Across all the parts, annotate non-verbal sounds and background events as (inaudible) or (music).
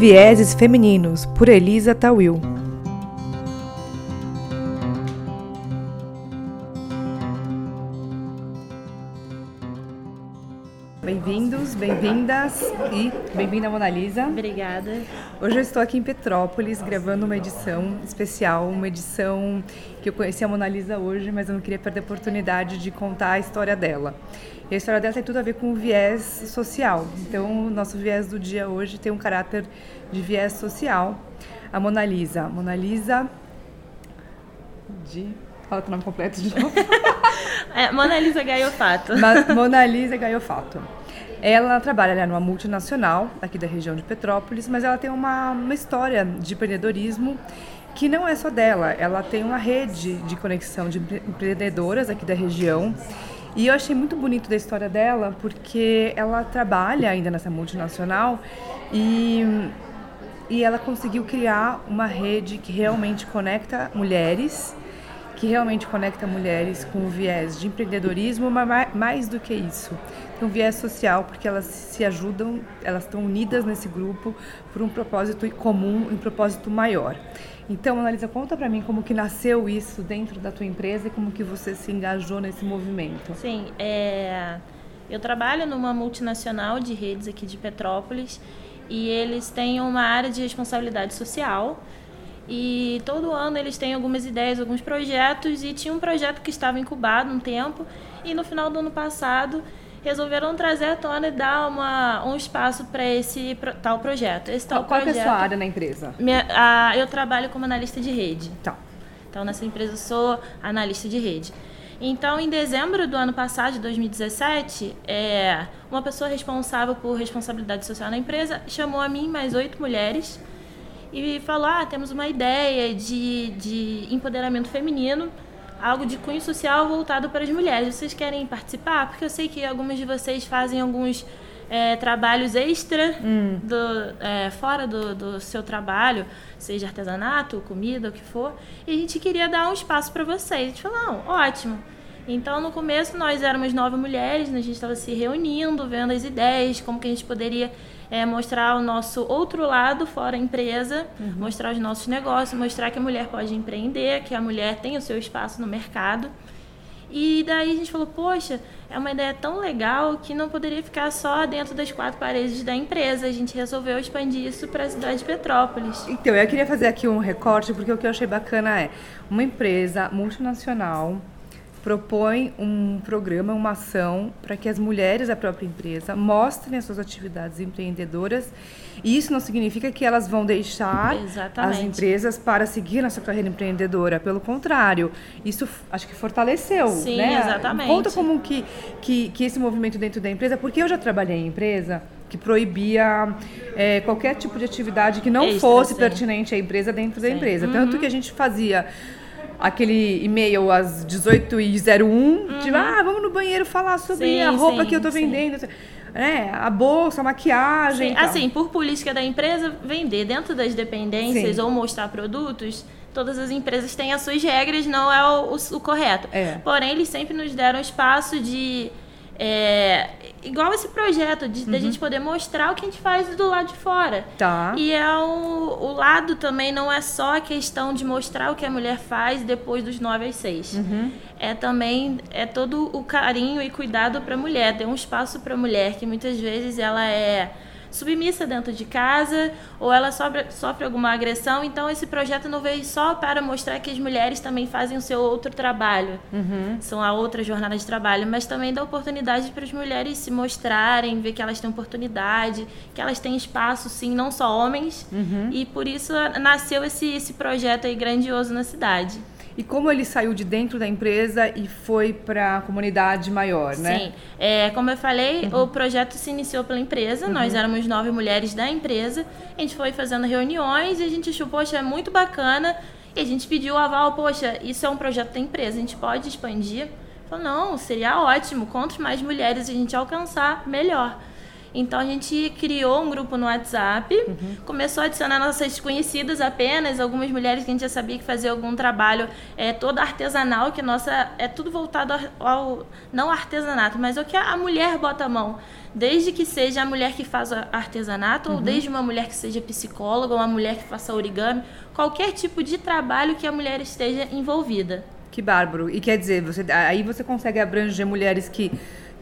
Vieses Femininos, por Elisa Tawil. Bem-vindas e bem-vinda Mona Lisa. Obrigada. Hoje eu estou aqui em Petrópolis gravando uma edição especial, uma edição que eu conheci a Mona Lisa hoje, mas eu não queria perder a oportunidade de contar a história dela. E a história dela tem tudo a ver com o viés social. Então, o nosso viés do dia hoje tem um caráter de viés social. A Mona Lisa. Mona Lisa de... Fala o nome completo de novo. (laughs) é, Mona Lisa Gaiofato. Mona Lisa Gaiofato. Ela trabalha né, numa multinacional aqui da região de Petrópolis, mas ela tem uma, uma história de empreendedorismo que não é só dela. Ela tem uma rede de conexão de empreendedoras aqui da região e eu achei muito bonito da história dela, porque ela trabalha ainda nessa multinacional e, e ela conseguiu criar uma rede que realmente conecta mulheres, que realmente conecta mulheres com o viés de empreendedorismo, mas mais do que isso, tem um viés social, porque elas se ajudam, elas estão unidas nesse grupo por um propósito comum, um propósito maior. Então, Analisa, conta para mim como que nasceu isso dentro da tua empresa e como que você se engajou nesse movimento. Sim, é... eu trabalho numa multinacional de redes aqui de Petrópolis e eles têm uma área de responsabilidade social e todo ano eles têm algumas ideias, alguns projetos e tinha um projeto que estava incubado um tempo e no final do ano passado resolveram trazer à tona e dar uma, um espaço para esse pro, tal projeto. Esse tal Qual projeto, é a sua área na empresa? Minha, a, eu trabalho como analista de rede. Tá. Então, nessa empresa eu sou analista de rede. Então, em dezembro do ano passado, de 2017, é, uma pessoa responsável por responsabilidade social na empresa chamou a mim mais oito mulheres e falou: Ah, temos uma ideia de, de empoderamento feminino algo de cunho social voltado para as mulheres. Vocês querem participar? Porque eu sei que algumas de vocês fazem alguns é, trabalhos extra hum. do, é, fora do, do, seu trabalho, seja artesanato, comida, o que for. E a gente queria dar um espaço para vocês. A gente falou, não, ótimo. Então, no começo, nós éramos nove mulheres, né? a gente estava se reunindo, vendo as ideias, como que a gente poderia é, mostrar o nosso outro lado fora a empresa, uhum. mostrar os nossos negócios, mostrar que a mulher pode empreender, que a mulher tem o seu espaço no mercado. E daí a gente falou, poxa, é uma ideia tão legal que não poderia ficar só dentro das quatro paredes da empresa. A gente resolveu expandir isso para a cidade de Petrópolis. Então, eu queria fazer aqui um recorte, porque o que eu achei bacana é uma empresa multinacional propõe um programa, uma ação para que as mulheres da própria empresa mostrem as suas atividades empreendedoras. E isso não significa que elas vão deixar Exatamente. as empresas para seguir na sua carreira empreendedora. Pelo contrário, isso acho que fortaleceu. Sim, né? exatamente. Conta como que, que, que esse movimento dentro da empresa, porque eu já trabalhei em empresa que proibia é, qualquer tipo de atividade que não Extra, fosse sim. pertinente à empresa dentro sim. da empresa. Uhum. Tanto que a gente fazia aquele e-mail às 18h01, uhum. tipo, ah, vamos no banheiro falar sobre sim, a roupa sim, que eu tô vendendo. É, a bolsa, a maquiagem. assim, por política da empresa, vender dentro das dependências ou mostrar produtos todas as empresas têm as suas regras, não é o, o, o correto. É. Porém, eles sempre nos deram espaço de é, igual esse projeto de uhum. da gente poder mostrar o que a gente faz do lado de fora. Tá. E é o, o lado também não é só a questão de mostrar o que a mulher faz depois dos 9 às 6. Uhum. É também é todo o carinho e cuidado para a mulher, ter um espaço para a mulher que muitas vezes ela é submissa dentro de casa ou ela sofre, sofre alguma agressão. Então, esse projeto não veio só para mostrar que as mulheres também fazem o seu outro trabalho, uhum. são a outra jornada de trabalho, mas também dá oportunidade para as mulheres se mostrarem, ver que elas têm oportunidade, que elas têm espaço, sim, não só homens. Uhum. E por isso nasceu esse, esse projeto aí grandioso na cidade e como ele saiu de dentro da empresa e foi para a comunidade maior, né? Sim, é, como eu falei, uhum. o projeto se iniciou pela empresa, uhum. nós éramos nove mulheres da empresa, a gente foi fazendo reuniões e a gente achou, poxa, é muito bacana, e a gente pediu o aval, poxa, isso é um projeto da empresa, a gente pode expandir? Falou, não, seria ótimo, quanto mais mulheres a gente alcançar, melhor. Então a gente criou um grupo no WhatsApp, uhum. começou a adicionar nossas conhecidas apenas, algumas mulheres que a gente já sabia que fazia algum trabalho é, todo artesanal, que nossa é tudo voltado ao, ao não artesanato, mas o que a mulher bota a mão. Desde que seja a mulher que faz artesanato, uhum. ou desde uma mulher que seja psicóloga, ou uma mulher que faça origami, qualquer tipo de trabalho que a mulher esteja envolvida. Que bárbaro. E quer dizer, você, aí você consegue abranger mulheres que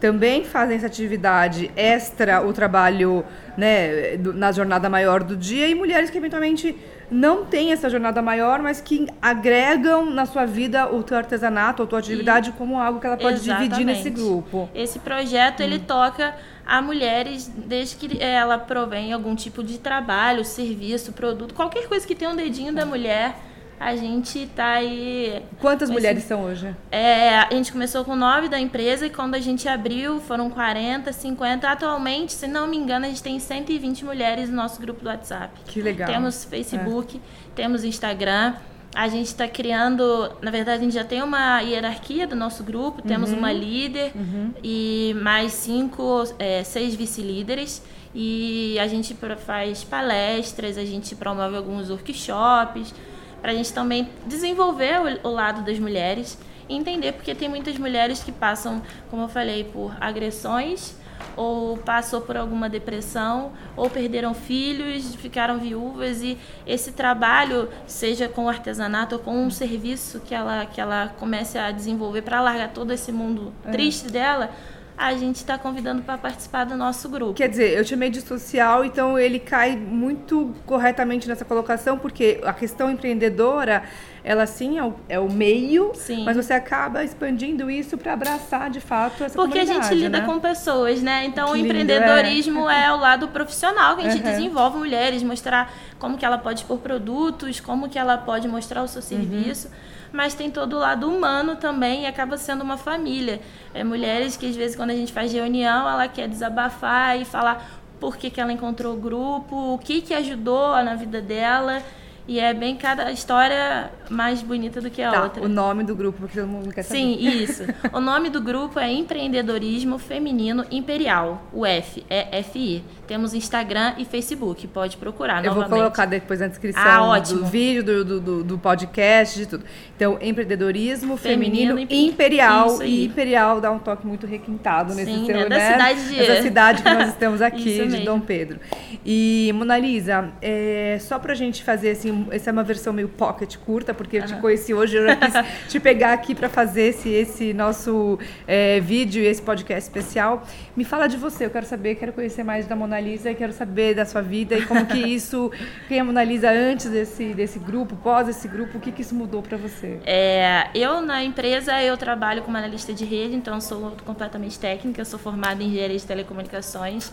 também fazem essa atividade extra o trabalho né, na jornada maior do dia e mulheres que eventualmente não têm essa jornada maior, mas que agregam na sua vida o teu artesanato ou tua atividade e, como algo que ela pode exatamente. dividir nesse grupo. Esse projeto hum. ele toca a mulheres desde que ela provém algum tipo de trabalho, serviço, produto, qualquer coisa que tenha um dedinho da mulher a gente tá aí. Quantas mulheres são hoje? É, a gente começou com nove da empresa e quando a gente abriu foram 40, 50. Atualmente, se não me engano, a gente tem 120 mulheres no nosso grupo do WhatsApp. Que legal. Temos Facebook, é. temos Instagram. A gente está criando, na verdade, a gente já tem uma hierarquia do nosso grupo, temos uhum. uma líder uhum. e mais cinco, é, seis vice-líderes. E a gente faz palestras, a gente promove alguns workshops para a gente também desenvolver o, o lado das mulheres e entender porque tem muitas mulheres que passam, como eu falei, por agressões ou passou por alguma depressão, ou perderam filhos, ficaram viúvas e esse trabalho, seja com artesanato ou com um serviço que ela que ela comece a desenvolver para largar todo esse mundo é. triste dela, a gente está convidando para participar do nosso grupo. Quer dizer, eu chamei de social, então ele cai muito corretamente nessa colocação, porque a questão empreendedora, ela sim é o, é o meio, sim. mas você acaba expandindo isso para abraçar de fato essa Porque a gente lida né? com pessoas, né? Então que o empreendedorismo é. é. o lado profissional que a gente uhum. desenvolve mulheres, mostrar como que ela pode expor produtos, como que ela pode mostrar o seu uhum. serviço. Uhum mas tem todo o lado humano também e acaba sendo uma família. É, mulheres que às vezes quando a gente faz reunião, ela quer desabafar e falar por que, que ela encontrou o grupo, o que, que ajudou na vida dela. E é bem cada história mais bonita do que a tá, outra. O nome do grupo, porque todo mundo quer saber. Sim, (laughs) isso. o nome do grupo é Empreendedorismo Feminino Imperial, o F, é FI. Temos Instagram e Facebook, pode procurar Eu novamente. vou colocar depois na descrição ah, do vídeo, do, do, do, podcast, de tudo. Então, empreendedorismo feminino, feminino imperial. E imperial dá um toque muito requintado nesse Sim, seu, né? Da cidade de... Essa cidade que nós (laughs) estamos aqui, de Dom Pedro. E, Mona Lisa, é, só pra gente fazer assim, essa é uma versão meio pocket curta, porque eu te conheci hoje, eu já quis (laughs) te pegar aqui para fazer esse, esse nosso é, vídeo e esse podcast especial. Me fala de você, eu quero saber, quero conhecer mais da Mona Lisa, quero saber da sua vida e como que isso, quem é a Mona Lisa antes desse, desse grupo, pós esse grupo, o que que isso mudou para você? É, eu na empresa, eu trabalho como analista de rede, então sou completamente técnica, sou formada em engenharia de telecomunicações.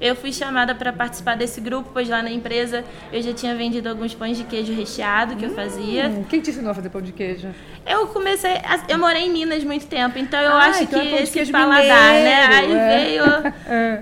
Eu fui chamada para participar desse grupo, pois lá na empresa eu já tinha vendido alguns pães de queijo recheado que hum, eu fazia. Quem te ensinou a fazer pão de queijo? Eu comecei. A, eu morei em Minas muito tempo, então eu ah, acho então que é esse paladar, mineiro, né? Aí é. veio,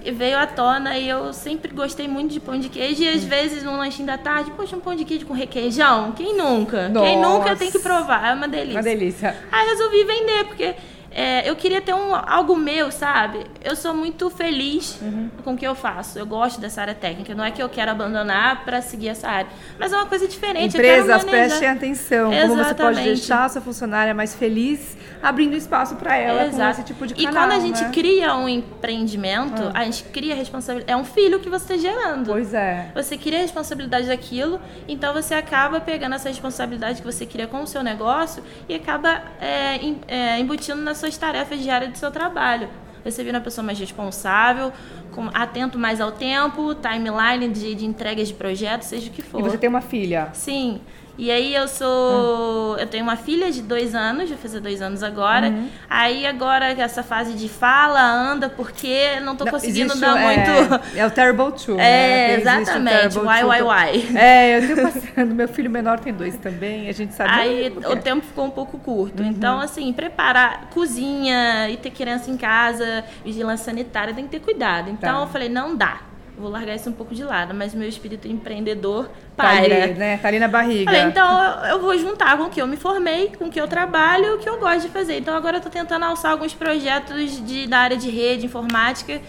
(laughs) é. veio à tona e eu sempre gostei muito de pão de queijo. E às hum. vezes num lanchinho da tarde, poxa, um pão de queijo com requeijão? Quem nunca? Nossa. Quem nunca tem que provar? É uma delícia. Uma delícia. Aí resolvi vender, porque é, eu queria ter um, algo meu, sabe? Eu sou muito feliz uhum. com o que eu faço. Eu gosto dessa área técnica. Não é que eu quero abandonar para seguir essa área. Mas é uma coisa diferente. Empresas, prestem atenção. Exatamente. Como você pode deixar a sua funcionária mais feliz, abrindo espaço para ela Exato. com esse tipo de canal. E quando a gente né? cria um empreendimento, ah. a gente cria responsabilidade. É um filho que você está gerando. Pois é. Você cria a responsabilidade daquilo, então você acaba pegando essa responsabilidade que você cria com o seu negócio e acaba é, é, embutindo na suas tarefas diárias do seu trabalho. Você vira uma pessoa mais responsável, com, atento mais ao tempo, timeline de, de entregas de projetos, seja o que for. E você tem uma filha? Sim. E aí eu sou. Eu tenho uma filha de dois anos, vai fazer dois anos agora. Uhum. Aí agora essa fase de fala, anda, porque não tô não, conseguindo existe, dar é, muito. É o Terrible Two. É, né? exatamente. Why, why, why. É, eu tenho passando. (laughs) Meu filho menor tem dois também, a gente sabe. Aí o tempo ficou um pouco curto. Uhum. Então, assim, preparar cozinha e ter criança em casa, vigilância sanitária, tem que ter cuidado. Então tá. eu falei, não dá vou largar isso um pouco de lado, mas meu espírito empreendedor paira. Tá ali, né? Tá ali na barriga. Falei, então eu vou juntar com o que eu me formei, com o que eu trabalho e o que eu gosto de fazer. Então agora eu tô tentando alçar alguns projetos de, da área de rede, informática,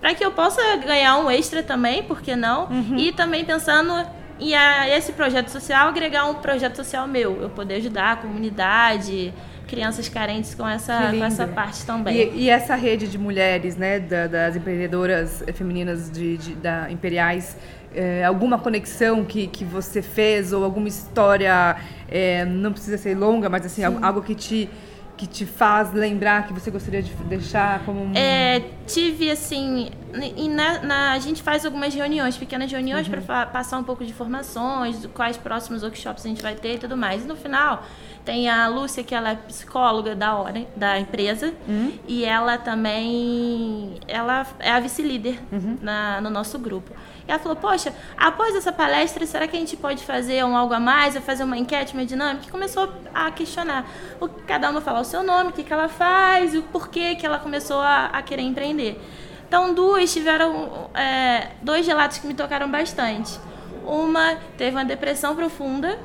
para que eu possa ganhar um extra também, por que não? Uhum. E também pensando em a esse projeto social agregar um projeto social meu, eu poder ajudar a comunidade, crianças carentes com essa, com essa parte também. E, e, essa rede de mulheres, né, da, das empreendedoras femininas de, de da Imperiais, é, alguma conexão que, que você fez ou alguma história, é, não precisa ser longa, mas assim, Sim. algo que te que te faz lembrar que você gostaria de deixar como um... É, tive assim, e na, na, a gente faz algumas reuniões, pequenas reuniões uhum. para passar um pouco de informações, quais próximos workshops a gente vai ter e tudo mais. E no final tem a Lúcia, que ela é psicóloga da hora, da empresa, uhum. e ela também ela é a vice-líder uhum. no nosso grupo. E ela falou, poxa, após essa palestra, será que a gente pode fazer um algo a mais, ou fazer uma enquete, uma dinâmica? E começou a questionar. O, cada uma falar o seu nome, o que, que ela faz, o porquê que ela começou a, a querer empreender. Então, duas tiveram é, dois relatos que me tocaram bastante. Uma teve uma depressão profunda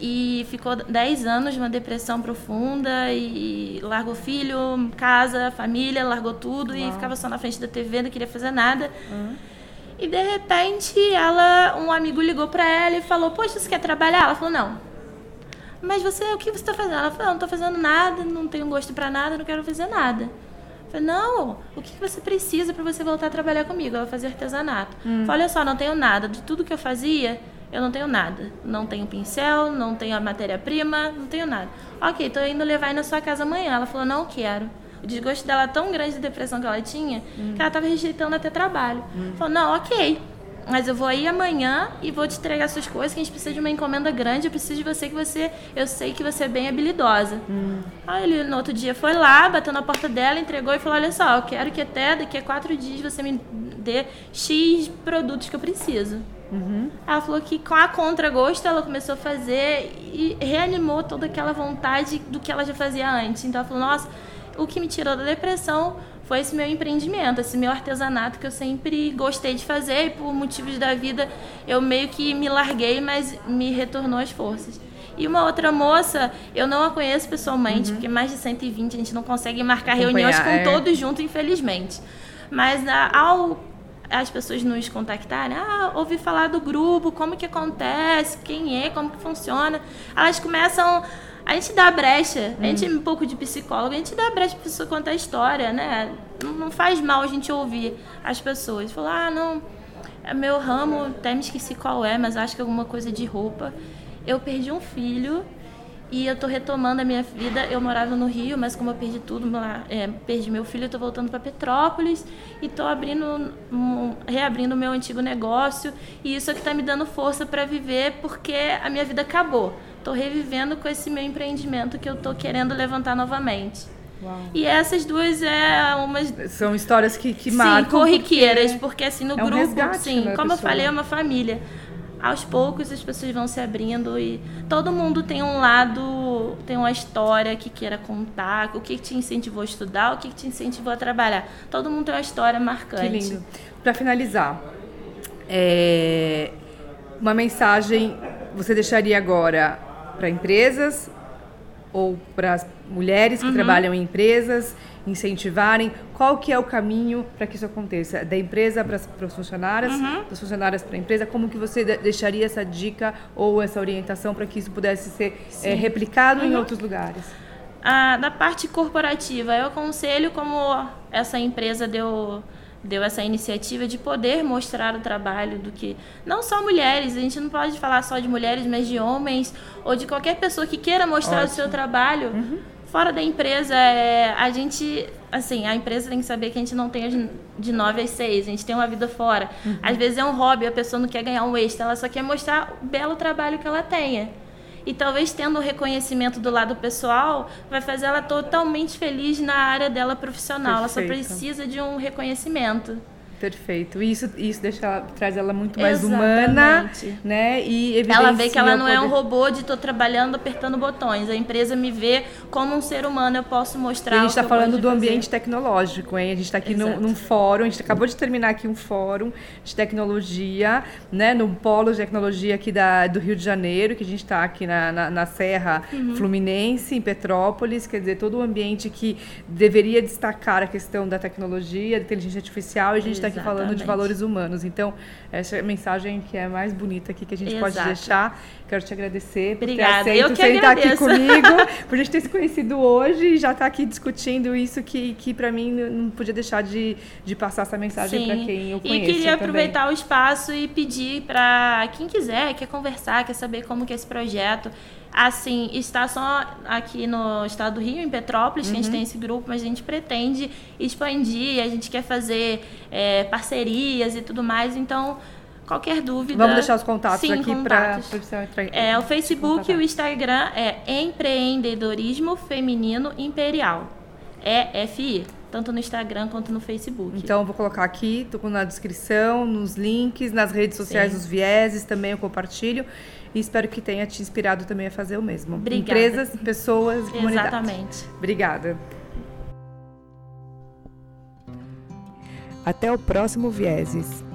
e ficou 10 anos numa depressão profunda e largou filho, casa, família, largou tudo Uau. e ficava só na frente da TV, não queria fazer nada. Uhum. E de repente, ela, um amigo ligou para ela e falou: "Poxa, você quer trabalhar?" Ela falou: "Não". Mas você, o que você está fazendo? Ela falou: "Não, não tô fazendo nada, não tenho gosto para nada, não quero fazer nada". Eu falei, não, o que você precisa para você voltar a trabalhar comigo? Ela fazia artesanato. Hum. Falei, olha só, não tenho nada. De tudo que eu fazia, eu não tenho nada. Não tenho pincel, não tenho a matéria-prima, não tenho nada. Ok, tô indo levar aí na sua casa amanhã. Ela falou, não quero. O desgosto dela é tão grande de depressão que ela tinha hum. que ela estava rejeitando até trabalho. Hum. Falou, não, ok. Mas eu vou aí amanhã e vou te entregar suas coisas, que a gente precisa de uma encomenda grande, eu preciso de você que você. Eu sei que você é bem habilidosa. Hum. Aí ele no outro dia foi lá, bateu na porta dela, entregou e falou: Olha só, eu quero que até daqui a quatro dias você me dê X produtos que eu preciso. Uhum. Ela falou que com a contragosto ela começou a fazer e reanimou toda aquela vontade do que ela já fazia antes. Então ela falou: Nossa, o que me tirou da depressão foi esse meu empreendimento, esse meu artesanato que eu sempre gostei de fazer e por motivos da vida eu meio que me larguei, mas me retornou as forças. E uma outra moça, eu não a conheço pessoalmente, uhum. porque mais de 120 a gente não consegue marcar reuniões com é. todos juntos, infelizmente. Mas ao as pessoas nos contactarem, ah, ouvi falar do grupo, como que acontece, quem é, como que funciona, elas começam a gente dá brecha, a gente é um pouco de psicólogo, a gente dá brecha pra pessoa contar a história, né? Não, não faz mal a gente ouvir as pessoas. Falar, ah, não, é meu ramo, até me esqueci qual é, mas acho que é alguma coisa de roupa. Eu perdi um filho e eu tô retomando a minha vida. Eu morava no Rio, mas como eu perdi tudo, é, perdi meu filho, eu tô voltando para Petrópolis e tô abrindo, um, reabrindo o meu antigo negócio. E isso é que tá me dando força para viver, porque a minha vida acabou. Tô revivendo com esse meu empreendimento que eu tô querendo levantar novamente. Uau. E essas duas é umas são histórias que, que marcam sim, corriqueiras, porque, porque assim no é grupo, um sim, como pessoa. eu falei, é uma família aos poucos as pessoas vão se abrindo e todo mundo tem um lado, tem uma história que queira contar, o que te incentivou a estudar, o que te incentivou a trabalhar. Todo mundo tem uma história marcante. Que lindo. Para finalizar, é... uma mensagem você deixaria agora para empresas ou para mulheres que uhum. trabalham em empresas incentivarem? Qual que é o caminho para que isso aconteça? Da empresa para as funcionárias, uhum. das funcionárias para a empresa? Como que você deixaria essa dica ou essa orientação para que isso pudesse ser é, replicado uhum. em outros lugares? Ah, da parte corporativa, eu aconselho como essa empresa deu deu essa iniciativa de poder mostrar o trabalho do que não só mulheres, a gente não pode falar só de mulheres, mas de homens ou de qualquer pessoa que queira mostrar Ótimo. o seu trabalho. Uhum. Fora da empresa, é, a gente, assim, a empresa tem que saber que a gente não tem de 9 às 6, a gente tem uma vida fora. Uhum. Às vezes é um hobby, a pessoa não quer ganhar um extra, ela só quer mostrar o belo trabalho que ela tenha. E talvez tendo o reconhecimento do lado pessoal, vai fazer ela totalmente feliz na área dela profissional. Perfeito. Ela só precisa de um reconhecimento. Perfeito. Isso, isso deixa, traz ela muito mais Exatamente. humana, né? E ela vê que ela não poder... é um robô de estou trabalhando apertando botões. A empresa me vê como um ser humano. Eu posso mostrar. E a gente está falando do ambiente tecnológico, hein? A gente está aqui num, num, fórum. A gente acabou de terminar aqui um fórum de tecnologia, né? No polo de tecnologia aqui da, do Rio de Janeiro, que a gente está aqui na, na, na Serra uhum. Fluminense, em Petrópolis. Quer dizer, todo o ambiente que deveria destacar a questão da tecnologia, da inteligência artificial. E a gente está aqui falando de valores humanos. Então, essa é a mensagem que é mais bonita aqui que a gente Exato. pode deixar. Quero te agradecer Obrigada. por ter aceito sentar aqui comigo, (laughs) por a gente ter se conhecido hoje e já estar tá aqui discutindo isso que, que para mim não podia deixar de, de passar essa mensagem para quem eu conheço. E queria aproveitar o espaço e pedir para quem quiser, quer conversar, quer saber como que é esse projeto assim, está só aqui no estado do Rio, em Petrópolis, uhum. que a gente uhum. tem esse grupo, mas a gente pretende expandir, a gente quer fazer é, parcerias e tudo mais, então qualquer dúvida. Vamos deixar os contatos sim, aqui para. É, o Facebook e o Instagram é Empreendedorismo Feminino Imperial. É FI, tanto no Instagram quanto no Facebook. Então, vou colocar aqui, tô na descrição, nos links, nas redes sociais, sim. os vieses também eu compartilho. E espero que tenha te inspirado também a fazer o mesmo. Obrigada. Empresas, pessoas, comunidade. Exatamente. Obrigada. Até o próximo Vieses.